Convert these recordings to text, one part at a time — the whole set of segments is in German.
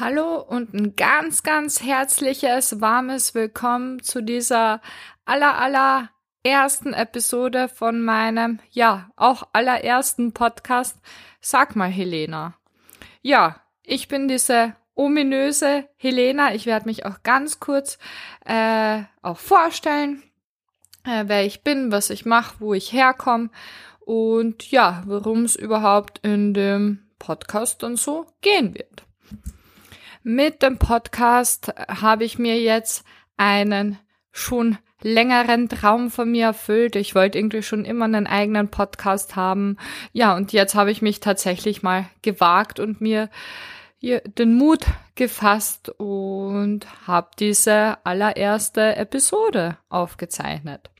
Hallo und ein ganz, ganz herzliches, warmes Willkommen zu dieser aller, aller ersten Episode von meinem, ja, auch allerersten Podcast. Sag mal, Helena. Ja, ich bin diese ominöse Helena. Ich werde mich auch ganz kurz äh, auch vorstellen, äh, wer ich bin, was ich mache, wo ich herkomme und ja, worum es überhaupt in dem Podcast dann so gehen wird. Mit dem Podcast habe ich mir jetzt einen schon längeren Traum von mir erfüllt. Ich wollte irgendwie schon immer einen eigenen Podcast haben. Ja, und jetzt habe ich mich tatsächlich mal gewagt und mir den Mut gefasst und habe diese allererste Episode aufgezeichnet.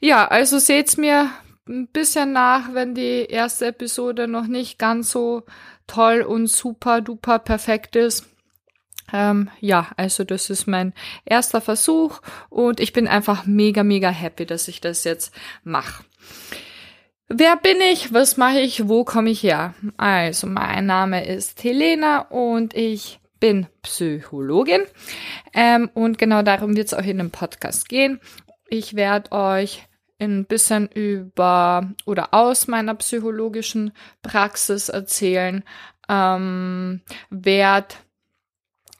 Ja, also seht's mir ein bisschen nach, wenn die erste Episode noch nicht ganz so toll und super duper perfekt ist. Ähm, ja, also das ist mein erster Versuch und ich bin einfach mega, mega happy, dass ich das jetzt mache. Wer bin ich? Was mache ich? Wo komme ich her? Also, mein Name ist Helena und ich bin Psychologin. Ähm, und genau darum wird es auch in dem Podcast gehen. Ich werde euch ein bisschen über oder aus meiner psychologischen Praxis erzählen, ähm, werde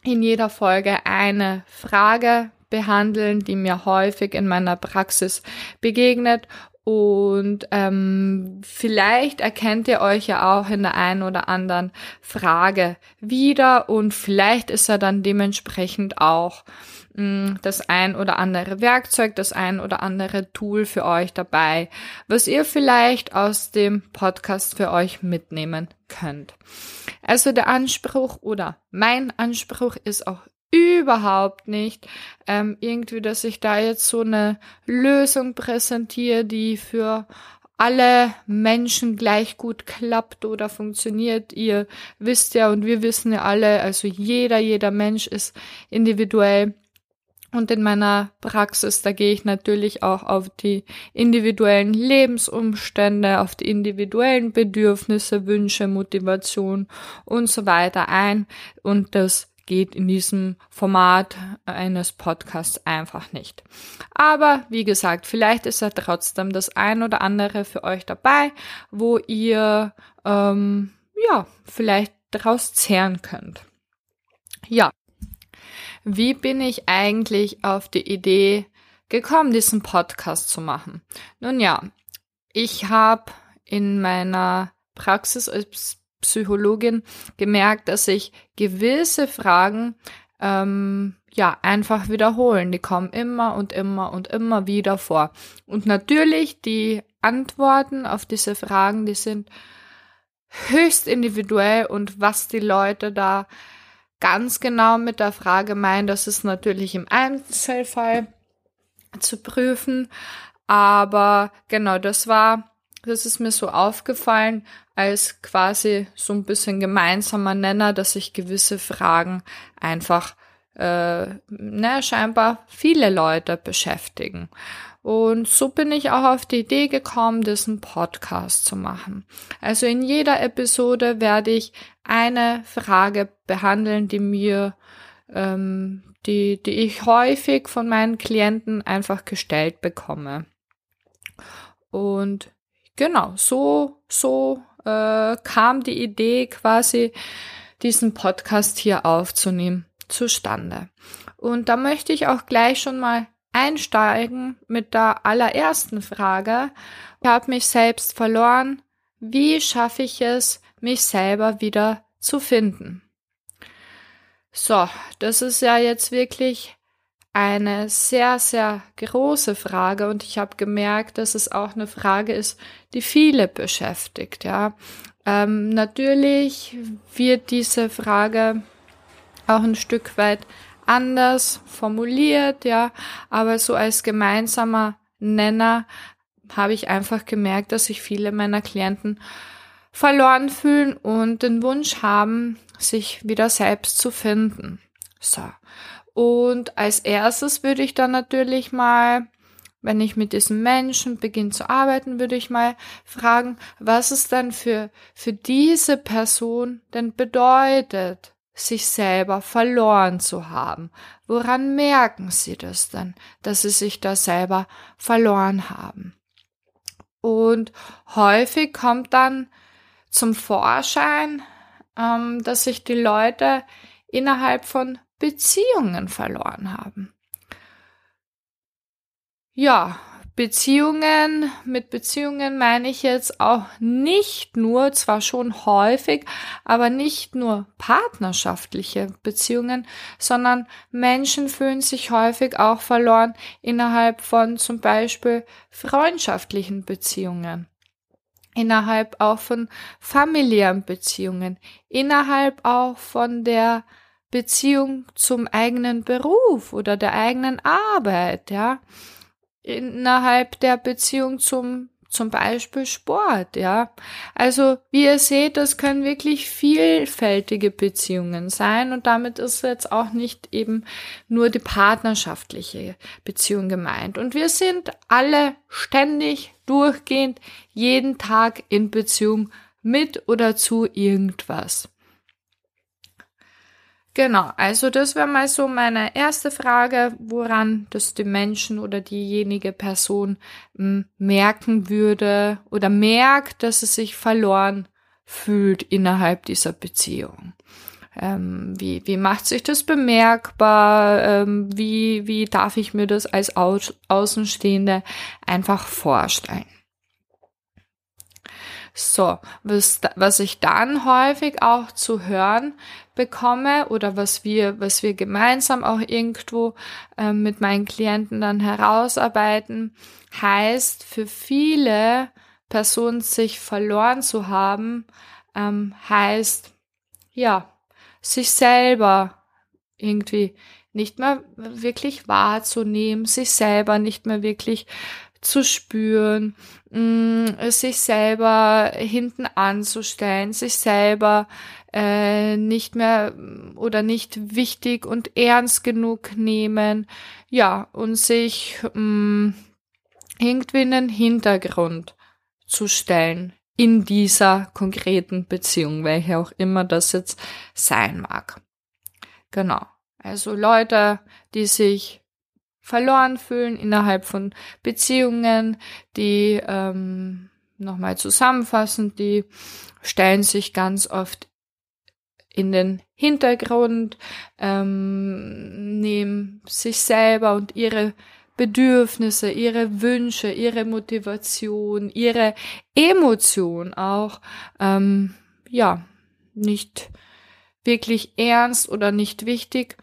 in jeder Folge eine Frage behandeln, die mir häufig in meiner Praxis begegnet. Und ähm, vielleicht erkennt ihr euch ja auch in der einen oder anderen Frage wieder und vielleicht ist er dann dementsprechend auch das ein oder andere Werkzeug, das ein oder andere Tool für euch dabei, was ihr vielleicht aus dem Podcast für euch mitnehmen könnt. Also der Anspruch oder mein Anspruch ist auch überhaupt nicht ähm, irgendwie, dass ich da jetzt so eine Lösung präsentiere, die für alle Menschen gleich gut klappt oder funktioniert. Ihr wisst ja und wir wissen ja alle, also jeder, jeder Mensch ist individuell und in meiner Praxis, da gehe ich natürlich auch auf die individuellen Lebensumstände, auf die individuellen Bedürfnisse, Wünsche, Motivation und so weiter ein. Und das geht in diesem Format eines Podcasts einfach nicht. Aber wie gesagt, vielleicht ist ja trotzdem das ein oder andere für euch dabei, wo ihr ähm, ja vielleicht daraus zehren könnt. Ja, wie bin ich eigentlich auf die Idee gekommen, diesen Podcast zu machen? Nun ja, ich habe in meiner Praxis als Psychologin gemerkt, dass sich gewisse Fragen ähm, ja einfach wiederholen. Die kommen immer und immer und immer wieder vor. Und natürlich die Antworten auf diese Fragen, die sind höchst individuell und was die Leute da ganz genau mit der Frage meinen, das ist natürlich im Einzelfall zu prüfen. Aber genau, das war, das ist mir so aufgefallen als quasi so ein bisschen gemeinsamer Nenner, dass sich gewisse Fragen einfach äh, ne, scheinbar viele Leute beschäftigen. Und so bin ich auch auf die Idee gekommen, diesen Podcast zu machen. Also in jeder Episode werde ich eine Frage behandeln, die mir, ähm, die, die ich häufig von meinen Klienten einfach gestellt bekomme. Und genau, so, so äh, kam die Idee quasi, diesen Podcast hier aufzunehmen, zustande. Und da möchte ich auch gleich schon mal einsteigen mit der allerersten Frage. Ich habe mich selbst verloren. Wie schaffe ich es, mich selber wieder zu finden? So, das ist ja jetzt wirklich eine sehr, sehr große Frage und ich habe gemerkt, dass es auch eine Frage ist, die viele beschäftigt. Ja, ähm, natürlich wird diese Frage auch ein Stück weit anders formuliert, ja, aber so als gemeinsamer Nenner habe ich einfach gemerkt, dass sich viele meiner Klienten verloren fühlen und den Wunsch haben, sich wieder selbst zu finden. So. Und als erstes würde ich dann natürlich mal, wenn ich mit diesem Menschen beginne zu arbeiten, würde ich mal fragen, was es dann für, für diese Person denn bedeutet, sich selber verloren zu haben. Woran merken Sie das denn, dass Sie sich da selber verloren haben? Und häufig kommt dann zum Vorschein, ähm, dass sich die Leute innerhalb von Beziehungen verloren haben. Ja, Beziehungen, mit Beziehungen meine ich jetzt auch nicht nur, zwar schon häufig, aber nicht nur partnerschaftliche Beziehungen, sondern Menschen fühlen sich häufig auch verloren innerhalb von zum Beispiel freundschaftlichen Beziehungen, innerhalb auch von familiären Beziehungen, innerhalb auch von der Beziehung zum eigenen Beruf oder der eigenen Arbeit, ja. Innerhalb der Beziehung zum zum Beispiel Sport, ja. Also, wie ihr seht, das können wirklich vielfältige Beziehungen sein und damit ist jetzt auch nicht eben nur die partnerschaftliche Beziehung gemeint. Und wir sind alle ständig, durchgehend, jeden Tag in Beziehung mit oder zu irgendwas. Genau, also das wäre mal so meine erste Frage, woran das die Menschen oder diejenige Person hm, merken würde oder merkt, dass es sich verloren fühlt innerhalb dieser Beziehung. Ähm, wie, wie macht sich das bemerkbar? Ähm, wie, wie darf ich mir das als Au Außenstehende einfach vorstellen? So, was, was ich dann häufig auch zu hören bekomme oder was wir, was wir gemeinsam auch irgendwo äh, mit meinen Klienten dann herausarbeiten, heißt für viele Personen sich verloren zu haben, ähm, heißt ja, sich selber irgendwie nicht mehr wirklich wahrzunehmen, sich selber nicht mehr wirklich zu spüren, mm, sich selber hinten anzustellen, sich selber äh, nicht mehr oder nicht wichtig und ernst genug nehmen, ja, und sich mh, mm, irgendwie in den Hintergrund zu stellen in dieser konkreten Beziehung, welche auch immer das jetzt sein mag. Genau. Also Leute, die sich verloren fühlen innerhalb von Beziehungen, die ähm, nochmal zusammenfassend, die stellen sich ganz oft in den Hintergrund, ähm, nehmen sich selber und ihre Bedürfnisse, ihre Wünsche, ihre Motivation, ihre Emotion auch, ähm, ja, nicht wirklich ernst oder nicht wichtig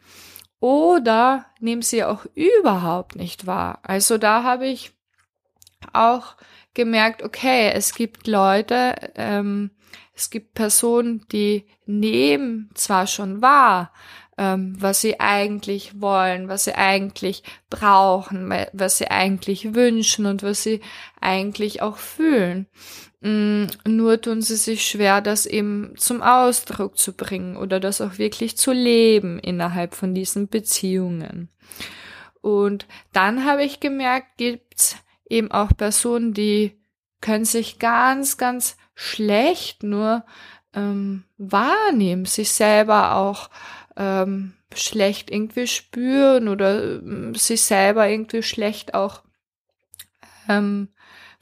oder nehmen sie auch überhaupt nicht wahr. Also da habe ich auch gemerkt, okay, es gibt Leute, ähm, es gibt Personen, die nehmen zwar schon wahr, ähm, was sie eigentlich wollen, was sie eigentlich brauchen, was sie eigentlich wünschen und was sie eigentlich auch fühlen. Mm, nur tun sie sich schwer, das eben zum Ausdruck zu bringen oder das auch wirklich zu leben innerhalb von diesen Beziehungen. Und dann habe ich gemerkt, gibt's eben auch Personen, die können sich ganz, ganz schlecht nur ähm, wahrnehmen, sich selber auch ähm, schlecht irgendwie spüren oder äh, sich selber irgendwie schlecht auch ähm,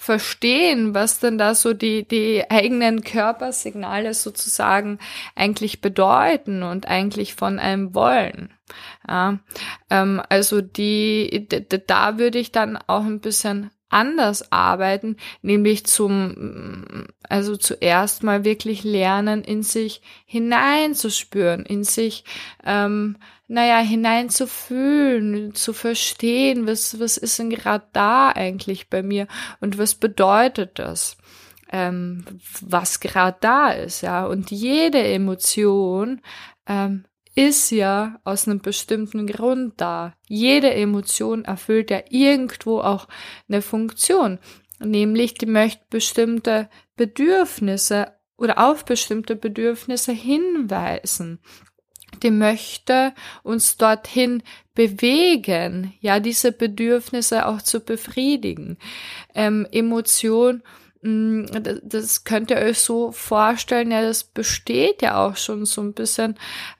verstehen, was denn da so die, die eigenen Körpersignale sozusagen eigentlich bedeuten und eigentlich von einem wollen. Ja, ähm, also die, da würde ich dann auch ein bisschen anders arbeiten, nämlich zum, also zuerst mal wirklich lernen, in sich hineinzuspüren, in sich, ähm, naja, hineinzufühlen, zu verstehen, was, was ist denn gerade da eigentlich bei mir und was bedeutet das? Ähm, was gerade da ist, ja. Und jede Emotion ähm, ist ja aus einem bestimmten Grund da. Jede Emotion erfüllt ja irgendwo auch eine Funktion, nämlich die möchte bestimmte Bedürfnisse oder auf bestimmte Bedürfnisse hinweisen. Die möchte uns dorthin bewegen, ja, diese Bedürfnisse auch zu befriedigen. Ähm, Emotion das könnt ihr euch so vorstellen, ja, das besteht ja auch schon so ein bisschen,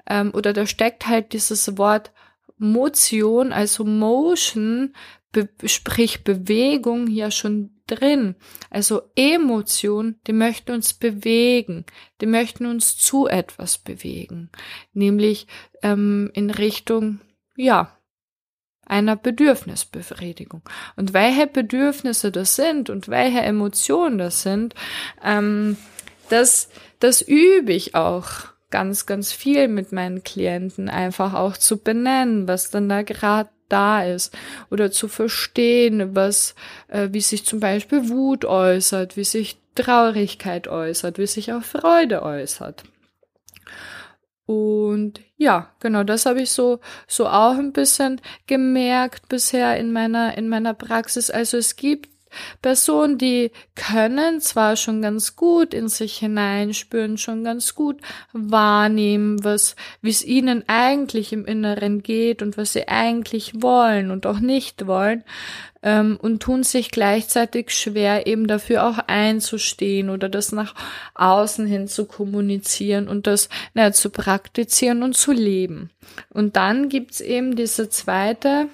ähm, oder da steckt halt dieses Wort Motion, also Motion, be sprich Bewegung ja schon drin. Also Emotion, die möchten uns bewegen, die möchten uns zu etwas bewegen, nämlich ähm, in Richtung, ja, einer Bedürfnisbefriedigung. Und welche Bedürfnisse das sind und welche Emotionen das sind, ähm, das, das übe ich auch ganz, ganz viel mit meinen Klienten, einfach auch zu benennen, was dann da gerade da ist oder zu verstehen, was, äh, wie sich zum Beispiel Wut äußert, wie sich Traurigkeit äußert, wie sich auch Freude äußert. Und ja, genau, das habe ich so, so auch ein bisschen gemerkt bisher in meiner, in meiner Praxis. Also es gibt Personen, die können zwar schon ganz gut in sich hineinspüren, schon ganz gut wahrnehmen, was, wie es ihnen eigentlich im Inneren geht und was sie eigentlich wollen und auch nicht wollen, ähm, und tun sich gleichzeitig schwer, eben dafür auch einzustehen oder das nach außen hin zu kommunizieren und das na, zu praktizieren und zu leben. Und dann gibt's eben diese zweite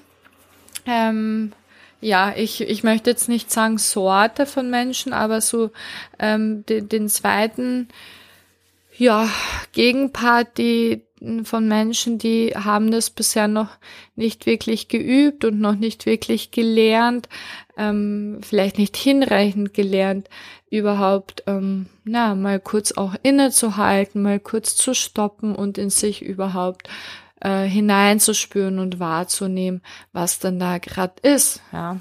ähm, ja, ich, ich möchte jetzt nicht sagen Sorte von Menschen, aber so ähm, den, den zweiten ja, Gegenpart, die von Menschen, die haben das bisher noch nicht wirklich geübt und noch nicht wirklich gelernt, ähm, vielleicht nicht hinreichend gelernt, überhaupt ähm, na mal kurz auch innezuhalten, mal kurz zu stoppen und in sich überhaupt äh, hineinzuspüren und wahrzunehmen, was denn da gerade ist. Ja.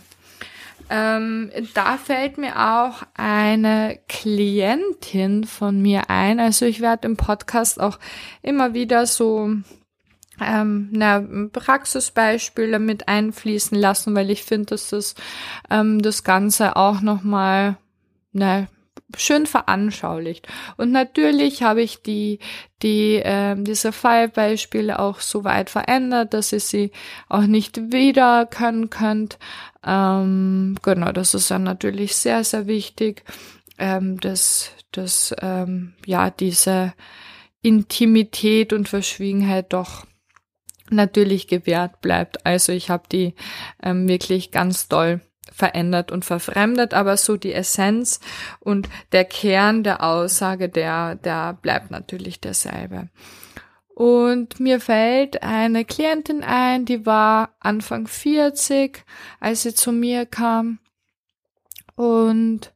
Ähm, da fällt mir auch eine Klientin von mir ein. Also ich werde im Podcast auch immer wieder so ähm, na, Praxisbeispiele mit einfließen lassen, weil ich finde, dass das ähm, das Ganze auch nochmal ne, schön veranschaulicht. Und natürlich habe ich die, die, äh, diese Fallbeispiele auch so weit verändert, dass ihr sie auch nicht wieder können könnt. Ähm, genau, das ist dann natürlich sehr, sehr wichtig, ähm, dass, dass ähm, ja diese Intimität und Verschwiegenheit doch natürlich gewährt bleibt. Also ich habe die ähm, wirklich ganz doll verändert und verfremdet, aber so die Essenz und der Kern der Aussage, der, der bleibt natürlich derselbe. Und mir fällt eine Klientin ein, die war Anfang 40, als sie zu mir kam. Und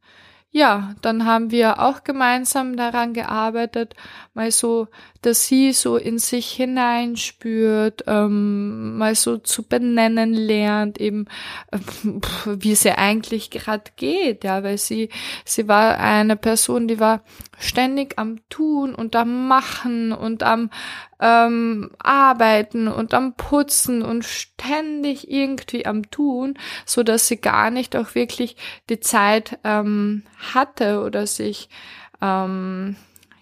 ja, dann haben wir auch gemeinsam daran gearbeitet, mal so, dass sie so in sich hineinspürt, ähm, mal so zu benennen lernt, eben äh, wie es ihr eigentlich gerade geht, ja, weil sie sie war eine Person, die war ständig am Tun und am Machen und am ähm, Arbeiten und am Putzen und ständig irgendwie am Tun, so dass sie gar nicht auch wirklich die Zeit ähm, hatte oder sich ähm,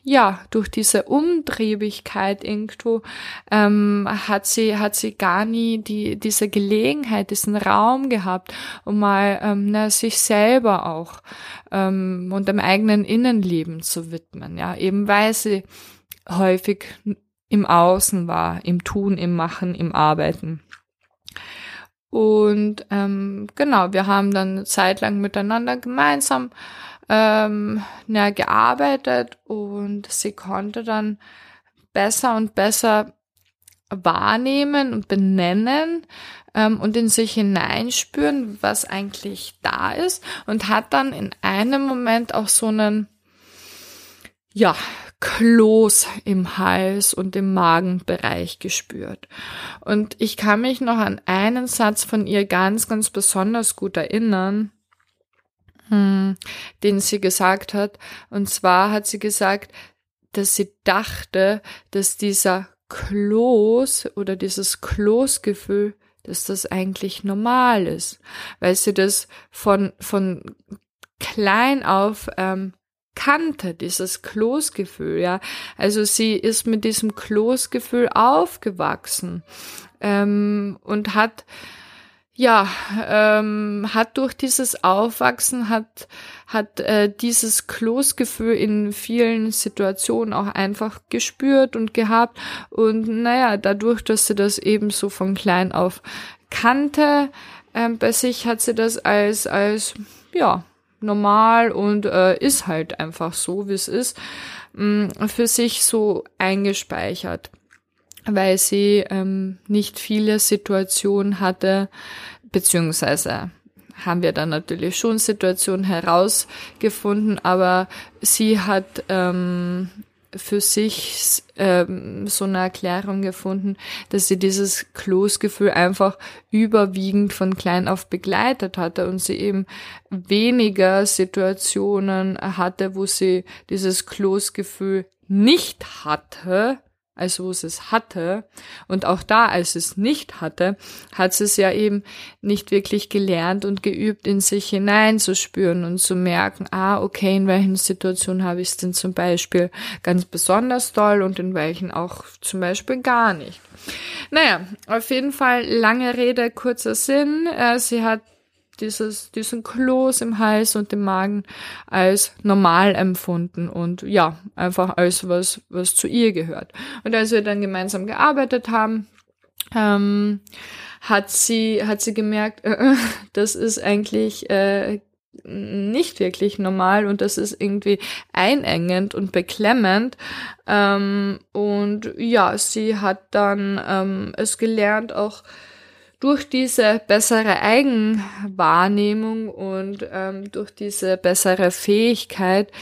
ja, durch diese Umtriebigkeit irgendwo ähm, hat sie hat sie gar nie die diese Gelegenheit, diesen Raum gehabt, um mal ähm, na, sich selber auch ähm, und dem eigenen Innenleben zu widmen. Ja, eben weil sie häufig im Außen war, im Tun, im Machen, im Arbeiten. Und ähm, genau, wir haben dann zeitlang miteinander gemeinsam ähm, ja, gearbeitet und sie konnte dann besser und besser wahrnehmen und benennen ähm, und in sich hineinspüren, was eigentlich da ist und hat dann in einem Moment auch so einen, ja, Kloß im Hals und im Magenbereich gespürt. Und ich kann mich noch an einen Satz von ihr ganz, ganz besonders gut erinnern hm, den sie gesagt hat. Und zwar hat sie gesagt, dass sie dachte, dass dieser Kloß oder dieses Kloßgefühl, dass das eigentlich normal ist, weil sie das von, von klein auf ähm, kannte, dieses Kloßgefühl, ja. Also sie ist mit diesem Kloßgefühl aufgewachsen ähm, und hat ja, ähm, hat durch dieses Aufwachsen, hat, hat äh, dieses Kloßgefühl in vielen Situationen auch einfach gespürt und gehabt. Und naja, dadurch, dass sie das eben so von klein auf kannte, ähm, bei sich hat sie das als, als, ja, normal und äh, ist halt einfach so, wie es ist, mh, mm, für sich so eingespeichert weil sie ähm, nicht viele Situationen hatte, beziehungsweise haben wir dann natürlich schon Situationen herausgefunden, aber sie hat ähm, für sich ähm, so eine Erklärung gefunden, dass sie dieses Kloßgefühl einfach überwiegend von klein auf begleitet hatte und sie eben weniger Situationen hatte, wo sie dieses Kloßgefühl nicht hatte, als wo sie es hatte. Und auch da, als es nicht hatte, hat es ja eben nicht wirklich gelernt und geübt, in sich hineinzuspüren und zu merken, ah, okay, in welchen Situationen habe ich es denn zum Beispiel ganz besonders toll und in welchen auch zum Beispiel gar nicht. Naja, auf jeden Fall lange Rede, kurzer Sinn. Äh, sie hat dieses, diesen Kloß im Hals und im Magen als normal empfunden und ja, einfach als was, was zu ihr gehört. Und als wir dann gemeinsam gearbeitet haben, ähm, hat sie, hat sie gemerkt, äh, das ist eigentlich äh, nicht wirklich normal und das ist irgendwie einengend und beklemmend. Ähm, und ja, sie hat dann ähm, es gelernt, auch durch diese bessere Eigenwahrnehmung und ähm, durch diese bessere Fähigkeit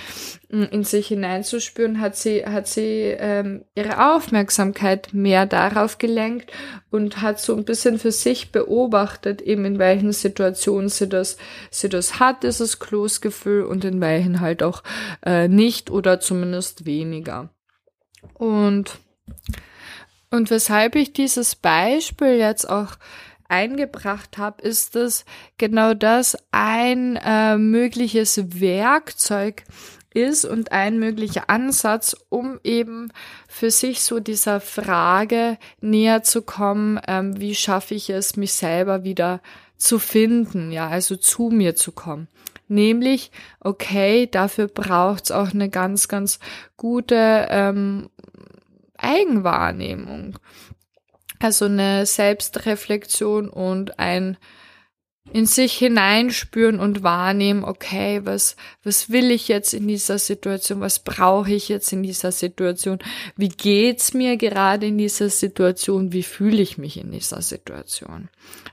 in sich hineinzuspüren, hat sie hat sie ähm, ihre Aufmerksamkeit mehr darauf gelenkt und hat so ein bisschen für sich beobachtet, eben in welchen Situationen sie das sie das hat, dieses Kloßgefühl und in welchen halt auch äh, nicht oder zumindest weniger. Und und weshalb ich dieses Beispiel jetzt auch eingebracht habe, ist es genau das ein äh, mögliches Werkzeug ist und ein möglicher Ansatz, um eben für sich so dieser Frage näher zu kommen, ähm, wie schaffe ich es, mich selber wieder zu finden, ja, also zu mir zu kommen. Nämlich, okay, dafür braucht's auch eine ganz, ganz gute ähm, Eigenwahrnehmung. Also eine Selbstreflexion und ein in sich hineinspüren und wahrnehmen, okay, was, was will ich jetzt in dieser Situation? Was brauche ich jetzt in dieser Situation? Wie geht's mir gerade in dieser Situation? Wie fühle ich mich in dieser Situation?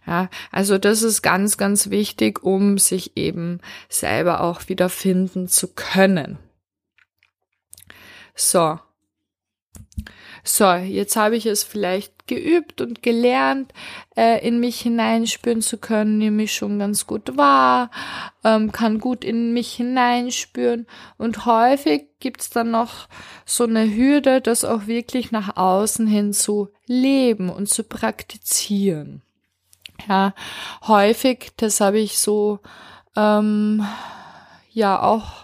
Ja, also das ist ganz, ganz wichtig, um sich eben selber auch wieder finden zu können. So. So, jetzt habe ich es vielleicht geübt und gelernt, äh, in mich hineinspüren zu können, nehme ich schon ganz gut wahr, ähm, kann gut in mich hineinspüren und häufig gibt's dann noch so eine Hürde, das auch wirklich nach außen hin zu leben und zu praktizieren. Ja, häufig, das habe ich so ähm, ja auch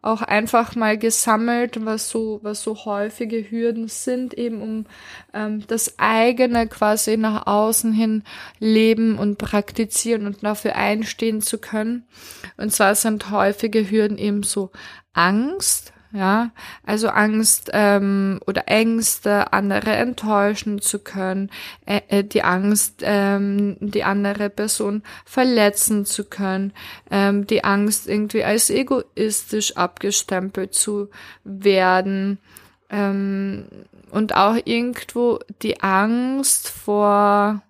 auch einfach mal gesammelt, was so, was so häufige Hürden sind, eben um ähm, das eigene quasi nach außen hin leben und praktizieren und dafür einstehen zu können. Und zwar sind häufige Hürden eben so Angst, ja, also Angst ähm, oder Ängste, andere enttäuschen zu können, äh, äh, die Angst, ähm, die andere Person verletzen zu können, ähm, die Angst irgendwie als egoistisch abgestempelt zu werden ähm, und auch irgendwo die Angst vor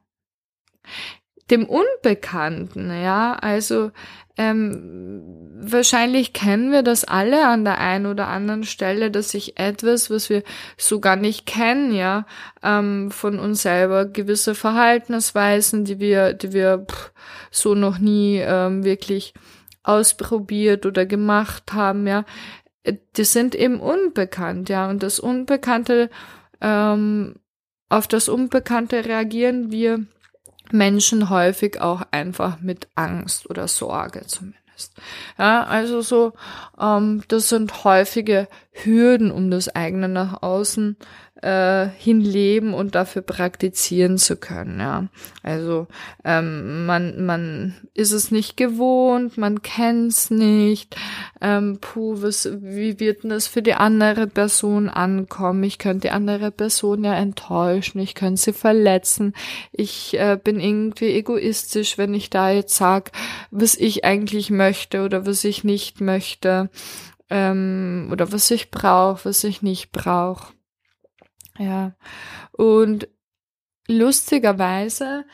dem Unbekannten, ja, also ähm, wahrscheinlich kennen wir das alle an der einen oder anderen Stelle, dass sich etwas, was wir so gar nicht kennen, ja, ähm, von uns selber gewisse Verhaltensweisen, die wir, die wir pff, so noch nie ähm, wirklich ausprobiert oder gemacht haben, ja, die sind eben unbekannt, ja, und das Unbekannte, ähm, auf das Unbekannte reagieren wir Menschen häufig auch einfach mit Angst oder Sorge zumindest. Ja, also so, ähm, das sind häufige Hürden, um das eigene nach außen äh, hinleben und dafür praktizieren zu können. Ja, also ähm, man man ist es nicht gewohnt, man kennt's nicht. Ähm, puh, was, wie wird denn das für die andere Person ankommen? Ich könnte die andere Person ja enttäuschen, ich könnte sie verletzen. Ich äh, bin irgendwie egoistisch, wenn ich da jetzt sag, was ich eigentlich möchte oder was ich nicht möchte ähm, oder was ich brauche, was ich nicht brauche. Ja. Und lustigerweise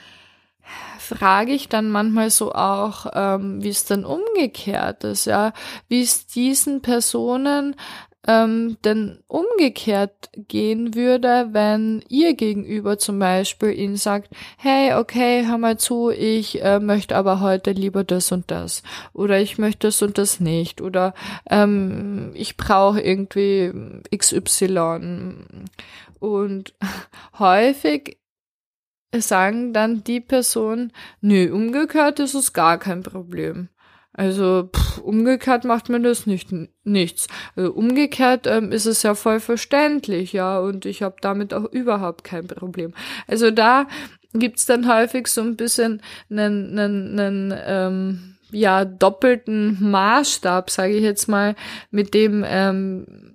frage ich dann manchmal so auch, ähm, wie es dann umgekehrt ist, ja, wie es diesen Personen ähm, denn umgekehrt gehen würde, wenn ihr gegenüber zum Beispiel ihnen sagt, hey, okay, hör mal zu, ich äh, möchte aber heute lieber das und das. Oder ich möchte das und das nicht. Oder ähm, ich brauche irgendwie XY und häufig sagen dann die Person, nö, umgekehrt ist es gar kein Problem. Also pff, umgekehrt macht man das nicht nichts. Also, umgekehrt ähm, ist es ja voll verständlich, ja, und ich habe damit auch überhaupt kein Problem. Also da gibt's dann häufig so ein bisschen einen, einen, einen ähm, ja doppelten Maßstab, sage ich jetzt mal, mit dem ähm,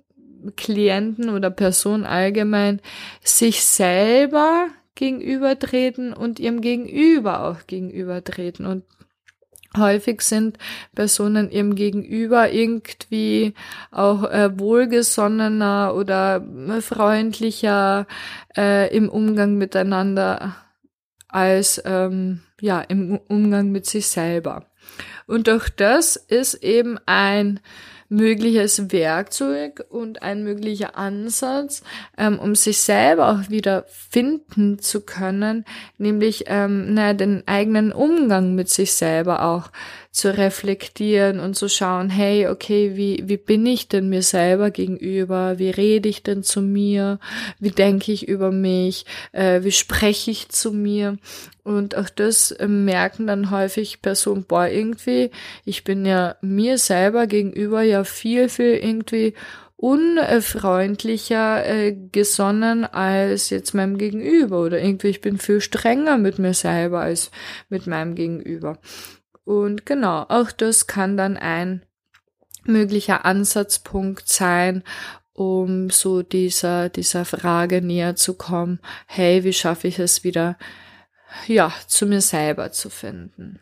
Klienten oder Person allgemein sich selber gegenübertreten und ihrem Gegenüber auch gegenübertreten und Häufig sind Personen ihrem Gegenüber irgendwie auch äh, wohlgesonnener oder äh, freundlicher äh, im Umgang miteinander als ähm, ja im Umgang mit sich selber. Und auch das ist eben ein mögliches Werkzeug und ein möglicher Ansatz, ähm, um sich selber auch wieder finden zu können, nämlich ähm, naja, den eigenen Umgang mit sich selber auch zu reflektieren und zu schauen, hey, okay, wie, wie bin ich denn mir selber gegenüber? Wie rede ich denn zu mir? Wie denke ich über mich? Äh, wie spreche ich zu mir? Und auch das äh, merken dann häufig Personen, boah, irgendwie, ich bin ja mir selber gegenüber ja viel, viel irgendwie unfreundlicher äh, gesonnen als jetzt meinem Gegenüber oder irgendwie ich bin viel strenger mit mir selber als mit meinem Gegenüber. Und genau, auch das kann dann ein möglicher Ansatzpunkt sein, um so dieser, dieser Frage näher zu kommen, hey, wie schaffe ich es wieder, ja, zu mir selber zu finden.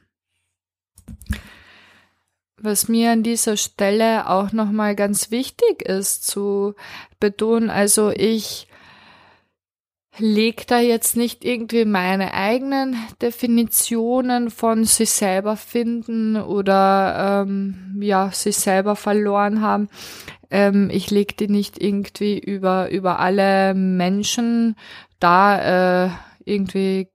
Was mir an dieser Stelle auch nochmal ganz wichtig ist zu betonen, also ich leg da jetzt nicht irgendwie meine eigenen Definitionen von sich selber finden oder ähm, ja sich selber verloren haben. Ähm, ich leg die nicht irgendwie über über alle Menschen da äh, irgendwie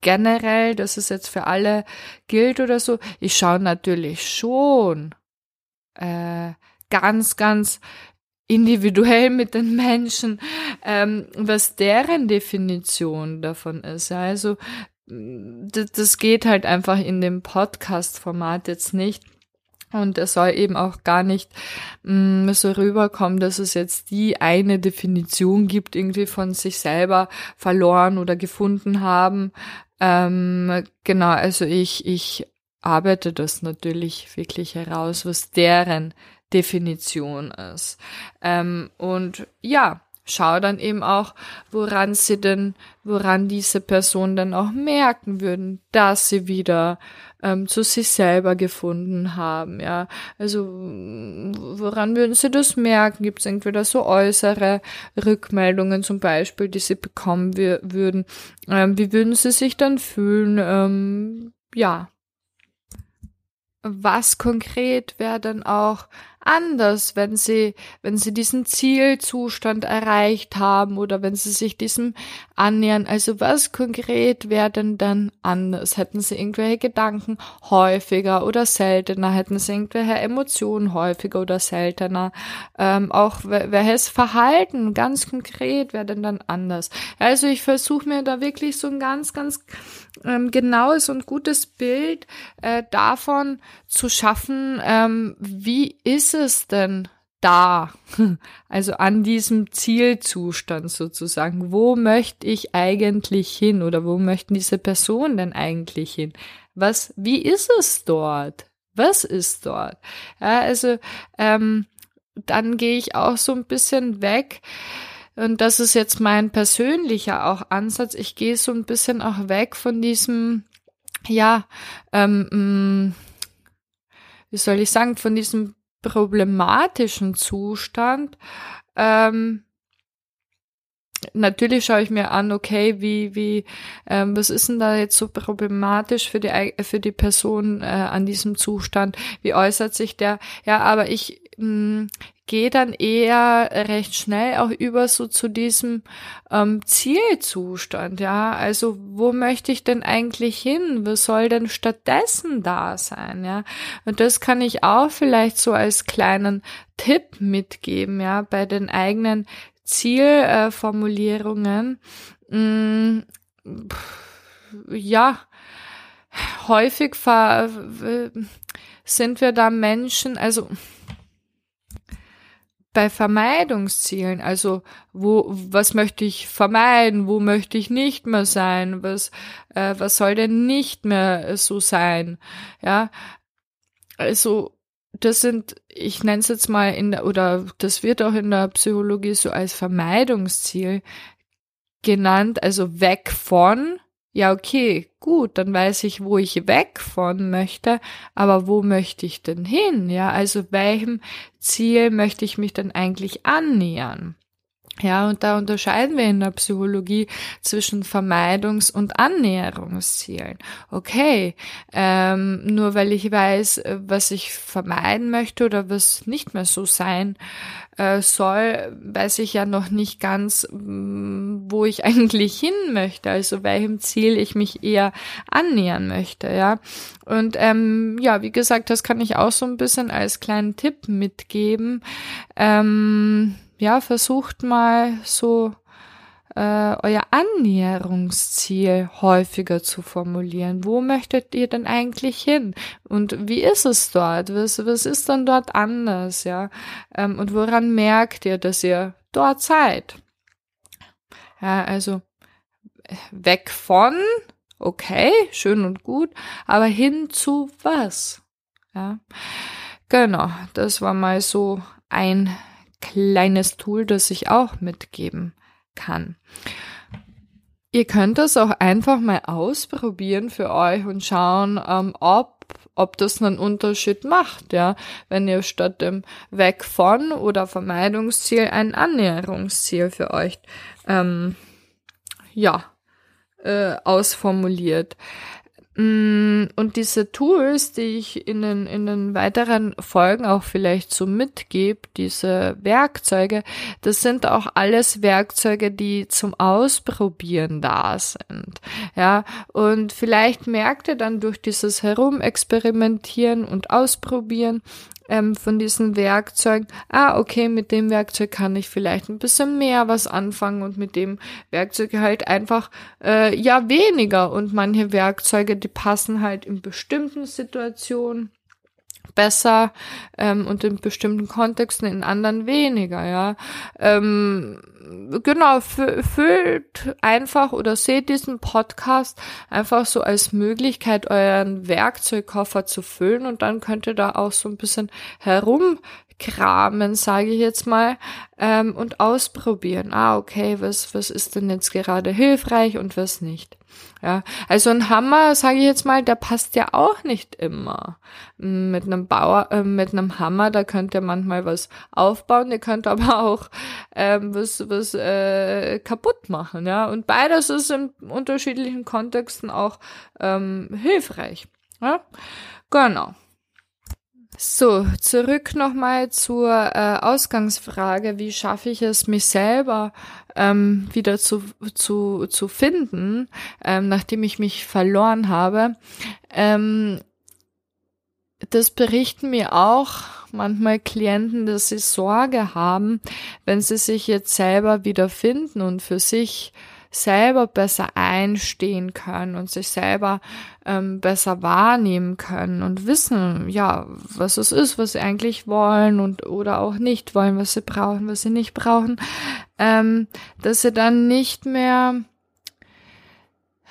generell, dass es jetzt für alle gilt oder so. Ich schaue natürlich schon äh, ganz, ganz individuell mit den Menschen, ähm, was deren Definition davon ist. Also das geht halt einfach in dem Podcast-Format jetzt nicht. Und es soll eben auch gar nicht mh, mm, so rüberkommen, dass es jetzt die eine Definition gibt, irgendwie von sich selber verloren oder gefunden haben. Ähm, genau, also ich, ich arbeite das natürlich wirklich heraus, was deren Definition ist. Ähm, und ja, schau dann eben auch, woran sie denn, woran diese Person dann auch merken würden, dass sie wieder ähm, zu sich selber gefunden haben, ja. Also woran würden sie das merken? Gibt es entweder so äußere Rückmeldungen zum Beispiel, die sie bekommen würden? Ähm, wie würden sie sich dann fühlen? Ähm, ja. Was konkret wäre dann auch anders, wenn sie, wenn sie diesen Zielzustand erreicht haben oder wenn sie sich diesem annähern. Also was konkret wäre denn dann anders? Hätten sie irgendwelche Gedanken häufiger oder seltener? Hätten sie irgendwelche Emotionen häufiger oder seltener? Ähm, auch welches Verhalten ganz konkret wäre denn dann anders? Also ich versuche mir da wirklich so ein ganz, ganz ähm, genaues und gutes Bild äh, davon zu schaffen, ähm, wie ist es denn da, also an diesem Zielzustand sozusagen. Wo möchte ich eigentlich hin oder wo möchten diese Personen denn eigentlich hin? Was, wie ist es dort? Was ist dort? Ja, also ähm, dann gehe ich auch so ein bisschen weg. Und das ist jetzt mein persönlicher auch Ansatz. Ich gehe so ein bisschen auch weg von diesem, ja, ähm, mm, wie soll ich sagen, von diesem problematischen Zustand. Ähm, natürlich schaue ich mir an, okay, wie, wie, ähm, was ist denn da jetzt so problematisch für die, für die Person äh, an diesem Zustand? Wie äußert sich der? Ja, aber ich mh, gehe dann eher recht schnell auch über so zu diesem ähm, Zielzustand, ja. Also wo möchte ich denn eigentlich hin? Was soll denn stattdessen da sein, ja? Und das kann ich auch vielleicht so als kleinen Tipp mitgeben, ja, bei den eigenen Zielformulierungen. Äh, ja, häufig sind wir da Menschen, also bei Vermeidungszielen, also wo, was möchte ich vermeiden, wo möchte ich nicht mehr sein, was, äh, was soll denn nicht mehr so sein, ja, also das sind, ich nenne es jetzt mal in der, oder das wird auch in der Psychologie so als Vermeidungsziel genannt, also weg von, ja, okay, gut, dann weiß ich, wo ich weg von möchte, aber wo möchte ich denn hin? Ja, also welchem Ziel möchte ich mich denn eigentlich annähern? Ja, und da unterscheiden wir in der Psychologie zwischen Vermeidungs- und Annäherungszielen. Okay, ähm, nur weil ich weiß, was ich vermeiden möchte oder was nicht mehr so sein äh, soll, weiß ich ja noch nicht ganz, mm, wo ich eigentlich hin möchte, also welchem Ziel ich mich eher annähern möchte, ja. Und ähm, ja, wie gesagt, das kann ich auch so ein bisschen als kleinen Tipp mitgeben. Ähm, ja, versucht mal so äh, euer Annäherungsziel häufiger zu formulieren. Wo möchtet ihr denn eigentlich hin? Und wie ist es dort? Was, was ist dann dort anders? Ja, ähm, und woran merkt ihr, dass ihr dort seid? Ja, also weg von, okay, schön und gut, aber hin zu was? Ja, genau, das war mal so ein kleines Tool, das ich auch mitgeben kann. Ihr könnt das auch einfach mal ausprobieren für euch und schauen, ähm, ob, ob das einen Unterschied macht, ja. Wenn ihr statt dem Weg von oder Vermeidungsziel ein Annäherungsziel für euch, ähm, ja, äh, ausformuliert. Mm, und diese Tools, die ich in den, in den weiteren Folgen auch vielleicht so mitgebe, diese Werkzeuge, das sind auch alles Werkzeuge, die zum Ausprobieren da sind. Ja, und vielleicht merkt ihr dann durch dieses Herumexperimentieren und Ausprobieren, ähm, von diesen Werkzeugen, ah, okay, mit dem Werkzeug kann ich vielleicht ein bisschen mehr was anfangen und mit dem Werkzeug halt einfach äh, ja weniger. Und manche Werkzeuge, die passen halt in bestimmten Situationen besser ähm, und in bestimmten Kontexten, in anderen weniger, ja. Ähm, genau, füllt einfach oder seht diesen Podcast einfach so als Möglichkeit, euren Werkzeugkoffer zu füllen und dann könnt ihr da auch so ein bisschen herumkramen, sage ich jetzt mal, ähm, und ausprobieren. Ah, okay, was, was ist denn jetzt gerade hilfreich und was nicht. Ja, also ein Hammer, sage ich jetzt mal, der passt ja auch nicht immer. Mit einem Bauer, äh, mit einem Hammer, da könnt ihr manchmal was aufbauen, ihr könnt aber auch ähm, was, was äh, kaputt machen, ja. Und beides ist in unterschiedlichen Kontexten auch ähm, hilfreich. Ja, genau. So, zurück nochmal zur äh, Ausgangsfrage, wie schaffe ich es, mich selber ähm, wieder zu, zu, zu finden, ähm, nachdem ich mich verloren habe. Ähm, das berichten mir auch manchmal Klienten, dass sie Sorge haben, wenn sie sich jetzt selber wiederfinden und für sich selber besser einstehen können und sich selber ähm, besser wahrnehmen können und wissen, ja, was es ist, was sie eigentlich wollen und oder auch nicht wollen, was sie brauchen, was sie nicht brauchen, ähm, dass sie dann nicht mehr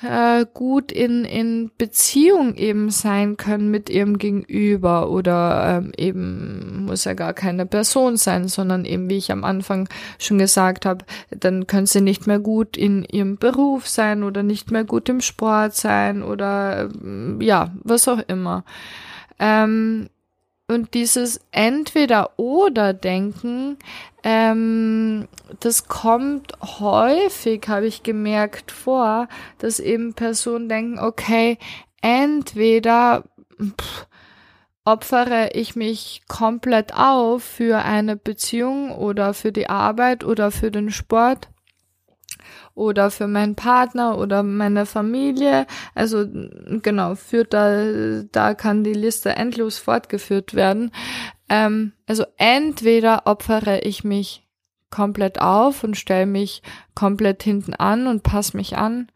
äh, gut in, in Beziehung eben sein können mit ihrem Gegenüber oder ähm, eben muss ja gar keine Person sein, sondern eben, wie ich am Anfang schon gesagt habe, dann können sie nicht mehr gut in ihrem Beruf sein oder nicht mehr gut im Sport sein oder äh, ja, was auch immer. Ähm, und dieses Entweder-Oder-Denken, ähm, das kommt häufig, habe ich gemerkt, vor, dass eben Personen denken, okay, entweder pff, opfere ich mich komplett auf für eine Beziehung oder für die Arbeit oder für den Sport oder für meinen Partner oder meine Familie. Also genau, führt da, da kann die Liste endlos fortgeführt werden. Ähm, also entweder opfere ich mich komplett auf und stelle mich komplett hinten an und passe mich an.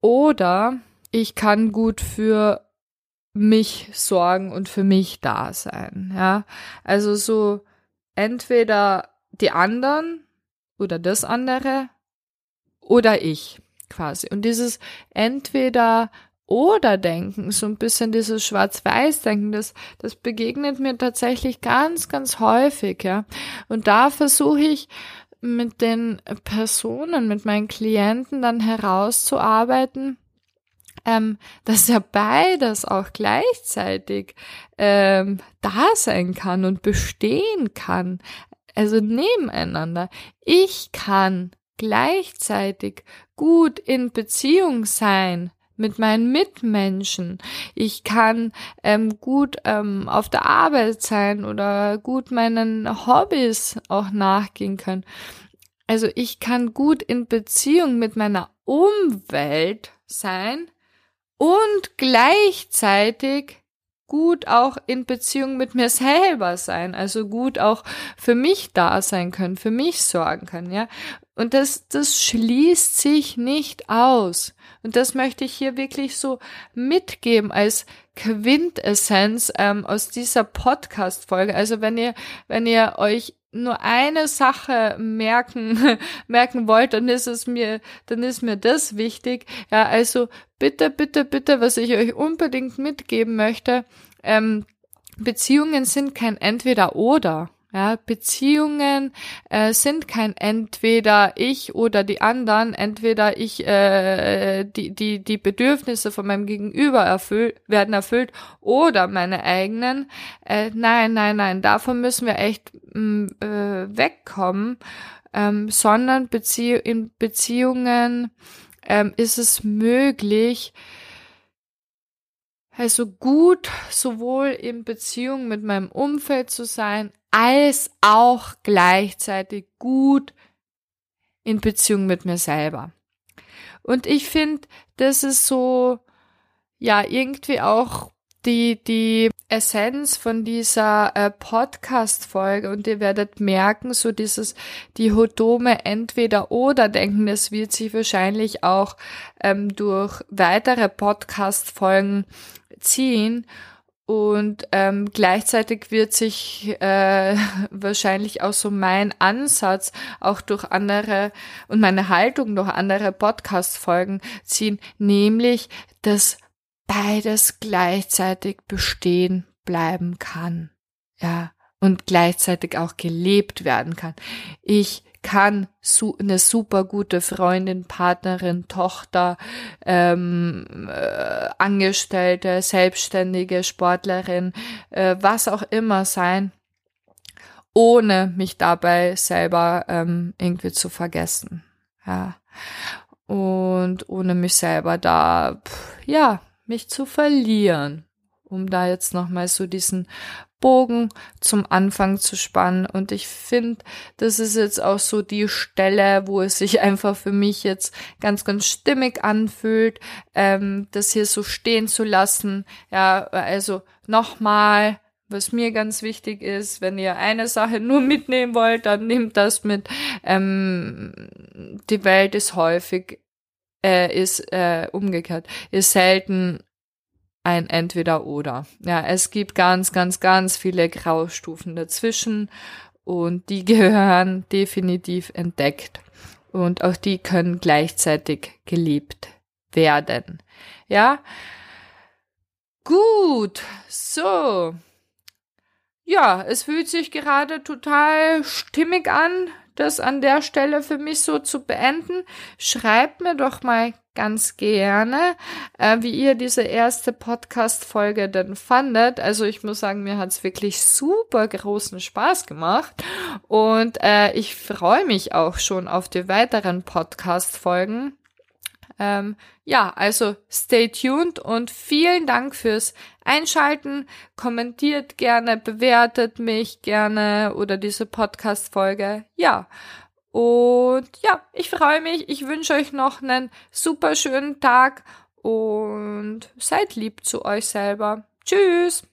Oder ich kann gut für mich sorgen und für mich da sein. Ja, also so entweder die anderen oder das andere oder ich quasi. Und dieses entweder oder Denken, so ein bisschen dieses Schwarz-Weiß-Denken, das, das begegnet mir tatsächlich ganz, ganz häufig, ja. Und da versuche ich mit den Personen, mit meinen Klienten dann herauszuarbeiten, ähm, dass ja beides auch gleichzeitig ähm, da sein kann und bestehen kann also nebeneinander. Ich kann gleichzeitig gut in Beziehung sein mit meinen Mitmenschen. Ich kann ähm, gut ähm, auf der Arbeit sein oder gut meinen Hobbys auch nachgehen können. Also ich kann gut in Beziehung mit meiner Umwelt sein und gleichzeitig gut auch in Beziehung mit mir selber sein, also gut auch für mich da sein können, für mich sorgen können, ja. Und das, das schließt sich nicht aus. Und das möchte ich hier wirklich so mitgeben als Quintessenz ähm, aus dieser Podcast-Folge. Also wenn ihr, wenn ihr euch nur eine Sache merken, merken wollt, dann ist es mir, dann ist mir das wichtig. Ja, also bitte, bitte, bitte, was ich euch unbedingt mitgeben möchte, ähm, Beziehungen sind kein Entweder-Oder. Ja, Beziehungen äh, sind kein entweder ich oder die anderen, entweder ich äh, die die die Bedürfnisse von meinem Gegenüber erfüllt werden erfüllt oder meine eigenen. Äh, nein, nein, nein, davon müssen wir echt mh, mm, äh, wegkommen, ähm, sondern Bezie in Beziehungen ähm, ist es möglich, also gut sowohl in Beziehung mit meinem Umfeld zu sein, als auch gleichzeitig gut in Beziehung mit mir selber. Und ich finde, das ist so, ja, irgendwie auch die, die Essenz von dieser äh, Podcast-Folge und ihr werdet merken, so dieses dihodome Entweder-Oder-Denken, das wird sich wahrscheinlich auch ähm, durch weitere Podcast-Folgen ziehen und ähm, gleichzeitig wird sich äh, wahrscheinlich auch so mein Ansatz auch durch andere und meine Haltung durch andere Podcast-Folgen ziehen, nämlich, dass beides gleichzeitig bestehen bleiben kann. Ja, und gleichzeitig auch gelebt werden kann. Ich kann su eine super gute Freundin, Partnerin, Tochter, ähm, äh, Angestellte, Selbstständige, Sportlerin, äh, was auch immer sein, ohne mich dabei selber ähm, irgendwie zu vergessen. Ja. Und ohne mich selber da, pff, ja, mich zu verlieren um da jetzt nochmal so diesen Bogen zum Anfang zu spannen. Und ich finde, das ist jetzt auch so die Stelle, wo es sich einfach für mich jetzt ganz, ganz stimmig anfühlt, ähm, das hier so stehen zu lassen. Ja, also nochmal, was mir ganz wichtig ist, wenn ihr eine Sache nur mitnehmen wollt, dann nehmt das mit. Ähm, die Welt ist häufig, äh, ist äh, umgekehrt, ist selten ein Entweder-Oder. Ja, es gibt ganz, ganz, ganz viele Graustufen dazwischen und die gehören definitiv entdeckt und auch die können gleichzeitig gelebt werden. Ja, gut, so. Ja, es fühlt sich gerade total stimmig an, das an der Stelle für mich so zu beenden. Schreibt mir doch mal ganz gerne, äh, wie ihr diese erste Podcast-Folge denn fandet. Also ich muss sagen, mir hat's wirklich super großen Spaß gemacht und äh, ich freue mich auch schon auf die weiteren Podcast-Folgen. Ähm, ja, also stay tuned und vielen Dank fürs Einschalten. Kommentiert gerne, bewertet mich gerne oder diese Podcast-Folge. Ja. Und ja, ich freue mich. Ich wünsche euch noch einen super schönen Tag und seid lieb zu euch selber. Tschüss.